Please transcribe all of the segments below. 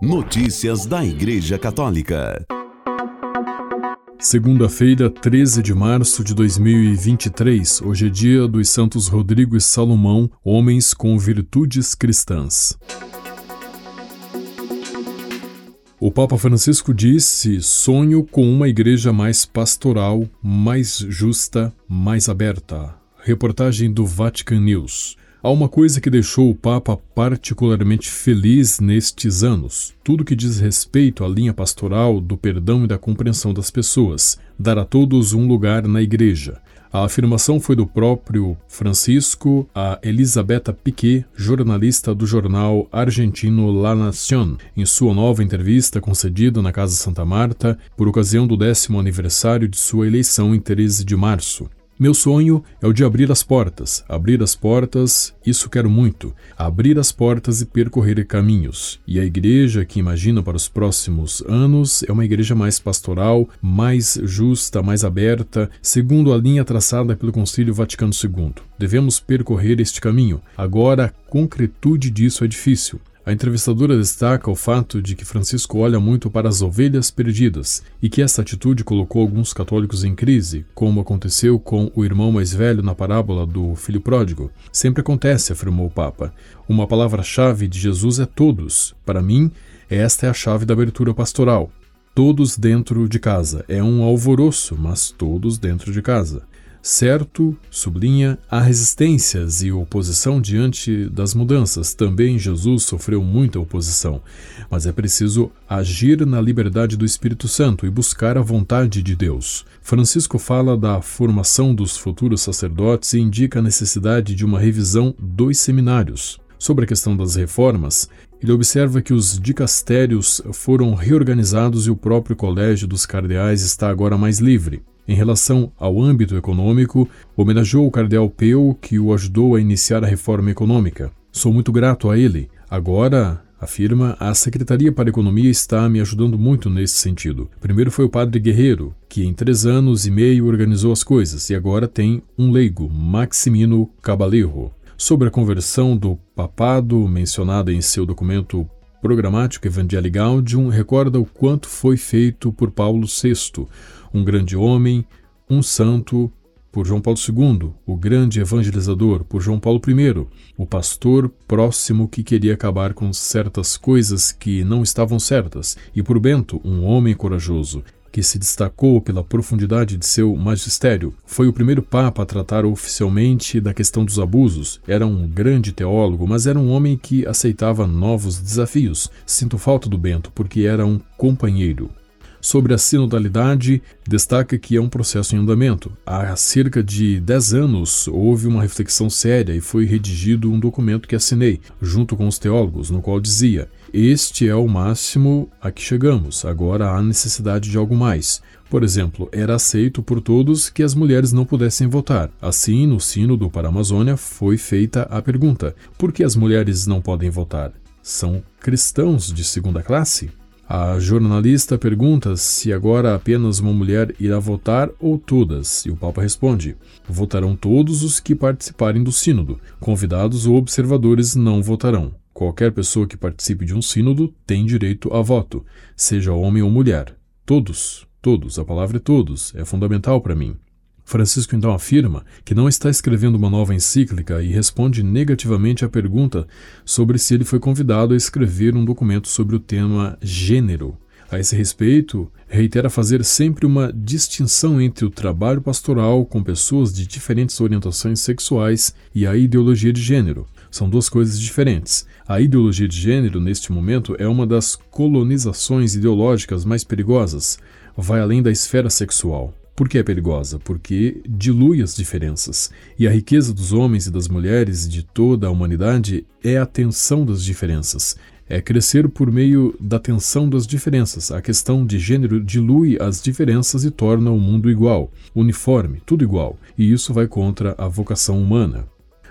Notícias da Igreja Católica. Segunda-feira, 13 de março de 2023. Hoje é dia dos Santos Rodrigo e Salomão, homens com virtudes cristãs. O Papa Francisco disse: sonho com uma igreja mais pastoral, mais justa, mais aberta. Reportagem do Vatican News. Há uma coisa que deixou o Papa particularmente feliz nestes anos: tudo que diz respeito à linha pastoral do perdão e da compreensão das pessoas, dar a todos um lugar na Igreja. A afirmação foi do próprio Francisco a Elisabetta Piquet, jornalista do jornal argentino La Nación, em sua nova entrevista concedida na Casa Santa Marta por ocasião do décimo aniversário de sua eleição em 13 de março. Meu sonho é o de abrir as portas. Abrir as portas, isso quero muito. Abrir as portas e percorrer caminhos. E a igreja que imagina para os próximos anos é uma igreja mais pastoral, mais justa, mais aberta, segundo a linha traçada pelo Concílio Vaticano II. Devemos percorrer este caminho. Agora, a concretude disso é difícil. A entrevistadora destaca o fato de que Francisco olha muito para as ovelhas perdidas e que essa atitude colocou alguns católicos em crise, como aconteceu com o irmão mais velho na parábola do filho pródigo. Sempre acontece, afirmou o Papa. Uma palavra-chave de Jesus é todos. Para mim, esta é a chave da abertura pastoral. Todos dentro de casa. É um alvoroço, mas todos dentro de casa. Certo, sublinha, há resistências e oposição diante das mudanças. Também Jesus sofreu muita oposição, mas é preciso agir na liberdade do Espírito Santo e buscar a vontade de Deus. Francisco fala da formação dos futuros sacerdotes e indica a necessidade de uma revisão dos seminários. Sobre a questão das reformas, ele observa que os dicastérios foram reorganizados e o próprio Colégio dos Cardeais está agora mais livre. Em relação ao âmbito econômico, homenageou o cardeal Peu, que o ajudou a iniciar a reforma econômica. Sou muito grato a ele. Agora, afirma, a Secretaria para a Economia está me ajudando muito nesse sentido. Primeiro foi o padre Guerreiro, que em três anos e meio organizou as coisas, e agora tem um leigo, Maximino Cabaleiro. Sobre a conversão do papado, mencionada em seu documento programático Evangelii Gaudium, recorda o quanto foi feito por Paulo VI, um grande homem, um santo, por João Paulo II, o grande evangelizador, por João Paulo I, o pastor próximo que queria acabar com certas coisas que não estavam certas, e por Bento, um homem corajoso, que se destacou pela profundidade de seu magistério. Foi o primeiro papa a tratar oficialmente da questão dos abusos. Era um grande teólogo, mas era um homem que aceitava novos desafios. Sinto falta do Bento, porque era um companheiro. Sobre a sinodalidade, destaca que é um processo em andamento. Há cerca de 10 anos houve uma reflexão séria e foi redigido um documento que assinei, junto com os teólogos, no qual dizia: Este é o máximo a que chegamos, agora há necessidade de algo mais. Por exemplo, era aceito por todos que as mulheres não pudessem votar. Assim, no Sínodo para a Amazônia foi feita a pergunta: por que as mulheres não podem votar? São cristãos de segunda classe? A jornalista pergunta se agora apenas uma mulher irá votar ou todas, e o Papa responde: votarão todos os que participarem do Sínodo. Convidados ou observadores não votarão. Qualquer pessoa que participe de um sínodo tem direito a voto, seja homem ou mulher. Todos, todos, a palavra é todos, é fundamental para mim. Francisco então afirma que não está escrevendo uma nova encíclica e responde negativamente à pergunta sobre se ele foi convidado a escrever um documento sobre o tema gênero. A esse respeito, reitera fazer sempre uma distinção entre o trabalho pastoral com pessoas de diferentes orientações sexuais e a ideologia de gênero. São duas coisas diferentes. A ideologia de gênero, neste momento, é uma das colonizações ideológicas mais perigosas. Vai além da esfera sexual. Por que é perigosa? Porque dilui as diferenças. E a riqueza dos homens e das mulheres e de toda a humanidade é a tensão das diferenças. É crescer por meio da tensão das diferenças. A questão de gênero dilui as diferenças e torna o mundo igual, uniforme, tudo igual. E isso vai contra a vocação humana.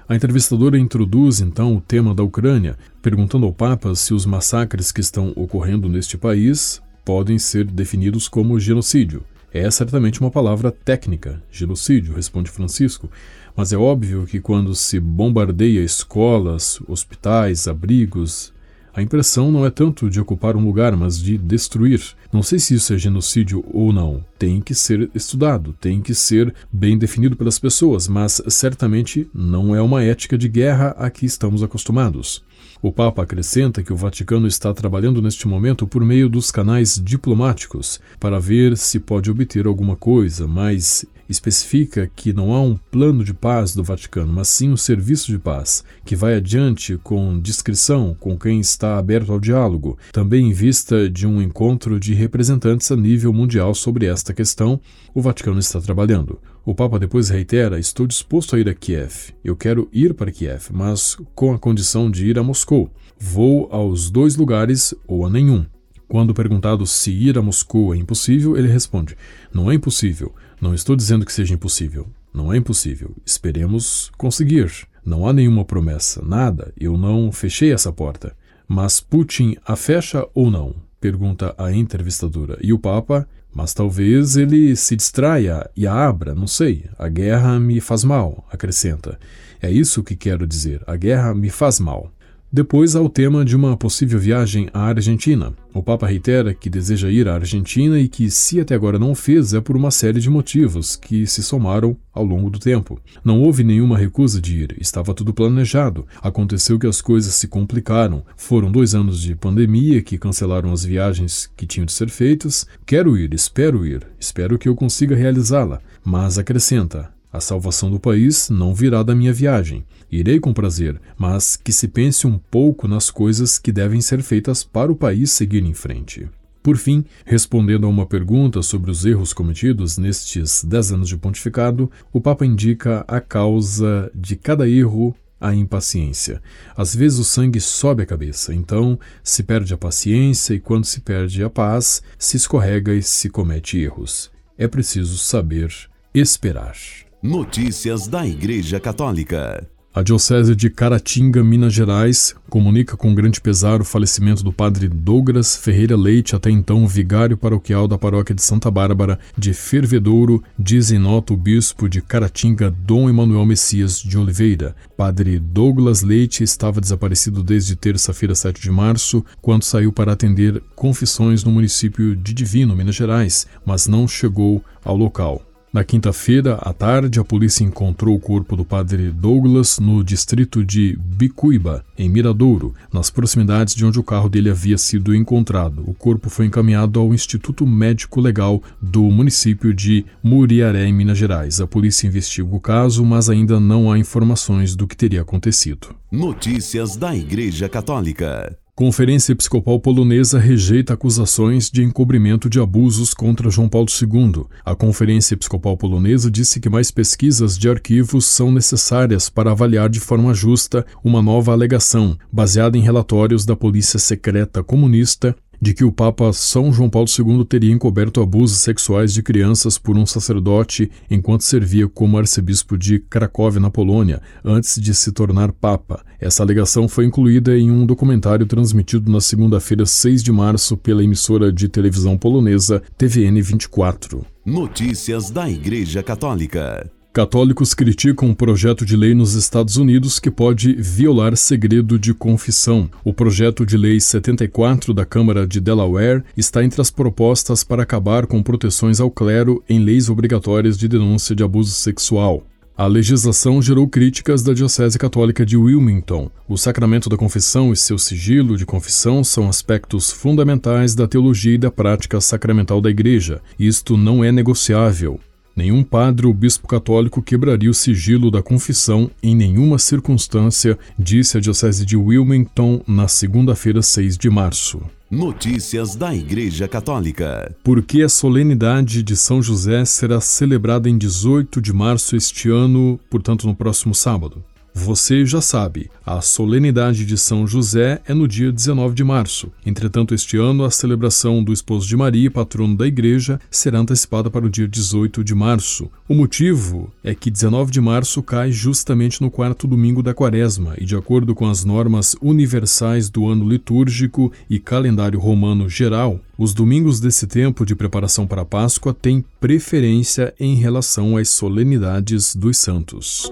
A entrevistadora introduz então o tema da Ucrânia, perguntando ao Papa se os massacres que estão ocorrendo neste país podem ser definidos como genocídio. É certamente uma palavra técnica, genocídio, responde Francisco, mas é óbvio que quando se bombardeia escolas, hospitais, abrigos, A impressão não é tanto de ocupar um lugar, mas de destruir. Não sei se isso é genocídio ou não. Tem que ser estudado, tem que ser bem definido pelas pessoas, mas certamente não é uma ética de guerra a que estamos acostumados. O Papa acrescenta que o Vaticano está trabalhando neste momento por meio dos canais diplomáticos para ver se pode obter alguma coisa, mas especifica que não há um plano de paz do Vaticano, mas sim um serviço de paz, que vai adiante com discrição com quem está aberto ao diálogo, também em vista de um encontro de representantes a nível mundial sobre esta questão, o Vaticano está trabalhando. O Papa depois reitera: Estou disposto a ir a Kiev. Eu quero ir para Kiev, mas com a condição de ir a Moscou. Vou aos dois lugares ou a nenhum. Quando perguntado se ir a Moscou é impossível, ele responde: Não é impossível. Não estou dizendo que seja impossível. Não é impossível. Esperemos conseguir. Não há nenhuma promessa, nada. Eu não fechei essa porta. Mas Putin a fecha ou não? Pergunta a entrevistadora. E o Papa? Mas talvez ele se distraia e a abra, não sei. A guerra me faz mal, acrescenta. É isso que quero dizer. A guerra me faz mal. Depois há o tema de uma possível viagem à Argentina. O Papa reitera que deseja ir à Argentina e que, se até agora não fez, é por uma série de motivos que se somaram ao longo do tempo. Não houve nenhuma recusa de ir, estava tudo planejado. Aconteceu que as coisas se complicaram. Foram dois anos de pandemia que cancelaram as viagens que tinham de ser feitas. Quero ir, espero ir, espero que eu consiga realizá-la. Mas acrescenta: a salvação do país não virá da minha viagem. Irei com prazer, mas que se pense um pouco nas coisas que devem ser feitas para o país seguir em frente. Por fim, respondendo a uma pergunta sobre os erros cometidos nestes dez anos de pontificado, o Papa indica a causa de cada erro a impaciência. Às vezes o sangue sobe a cabeça, então se perde a paciência e quando se perde a paz, se escorrega e se comete erros. É preciso saber esperar. Notícias da Igreja Católica. A Diocese de Caratinga, Minas Gerais, comunica com grande pesar o falecimento do padre Douglas Ferreira Leite, até então vigário paroquial da paróquia de Santa Bárbara de Fervedouro, diz em nota o bispo de Caratinga, Dom Emanuel Messias de Oliveira. Padre Douglas Leite estava desaparecido desde terça-feira, 7 de março, quando saiu para atender confissões no município de Divino, Minas Gerais, mas não chegou ao local. Na quinta-feira, à tarde, a polícia encontrou o corpo do padre Douglas no distrito de Bicuíba, em Miradouro, nas proximidades de onde o carro dele havia sido encontrado. O corpo foi encaminhado ao Instituto Médico Legal do município de Muriaré, em Minas Gerais. A polícia investiga o caso, mas ainda não há informações do que teria acontecido. Notícias da Igreja Católica. Conferência Episcopal Polonesa rejeita acusações de encobrimento de abusos contra João Paulo II. A Conferência Episcopal Polonesa disse que mais pesquisas de arquivos são necessárias para avaliar de forma justa uma nova alegação, baseada em relatórios da Polícia Secreta Comunista de que o Papa São João Paulo II teria encoberto abusos sexuais de crianças por um sacerdote enquanto servia como arcebispo de Cracóvia, na Polônia, antes de se tornar Papa. Essa alegação foi incluída em um documentário transmitido na segunda-feira, 6 de março, pela emissora de televisão polonesa TVN 24. Notícias da Igreja Católica. Católicos criticam um projeto de lei nos Estados Unidos que pode violar segredo de confissão. O projeto de lei 74 da Câmara de Delaware está entre as propostas para acabar com proteções ao clero em leis obrigatórias de denúncia de abuso sexual. A legislação gerou críticas da Diocese Católica de Wilmington. O sacramento da confissão e seu sigilo de confissão são aspectos fundamentais da teologia e da prática sacramental da Igreja. Isto não é negociável. Nenhum padre ou bispo católico quebraria o sigilo da confissão em nenhuma circunstância, disse a Diocese de Wilmington na segunda-feira, 6 de março. Notícias da Igreja Católica. Porque a solenidade de São José será celebrada em 18 de março este ano, portanto, no próximo sábado. Você já sabe, a solenidade de São José é no dia 19 de março. Entretanto, este ano, a celebração do esposo de Maria, patrono da igreja, será antecipada para o dia 18 de março. O motivo é que 19 de março cai justamente no quarto domingo da quaresma e, de acordo com as normas universais do ano litúrgico e calendário romano geral, os domingos desse tempo de preparação para a Páscoa têm preferência em relação às solenidades dos santos.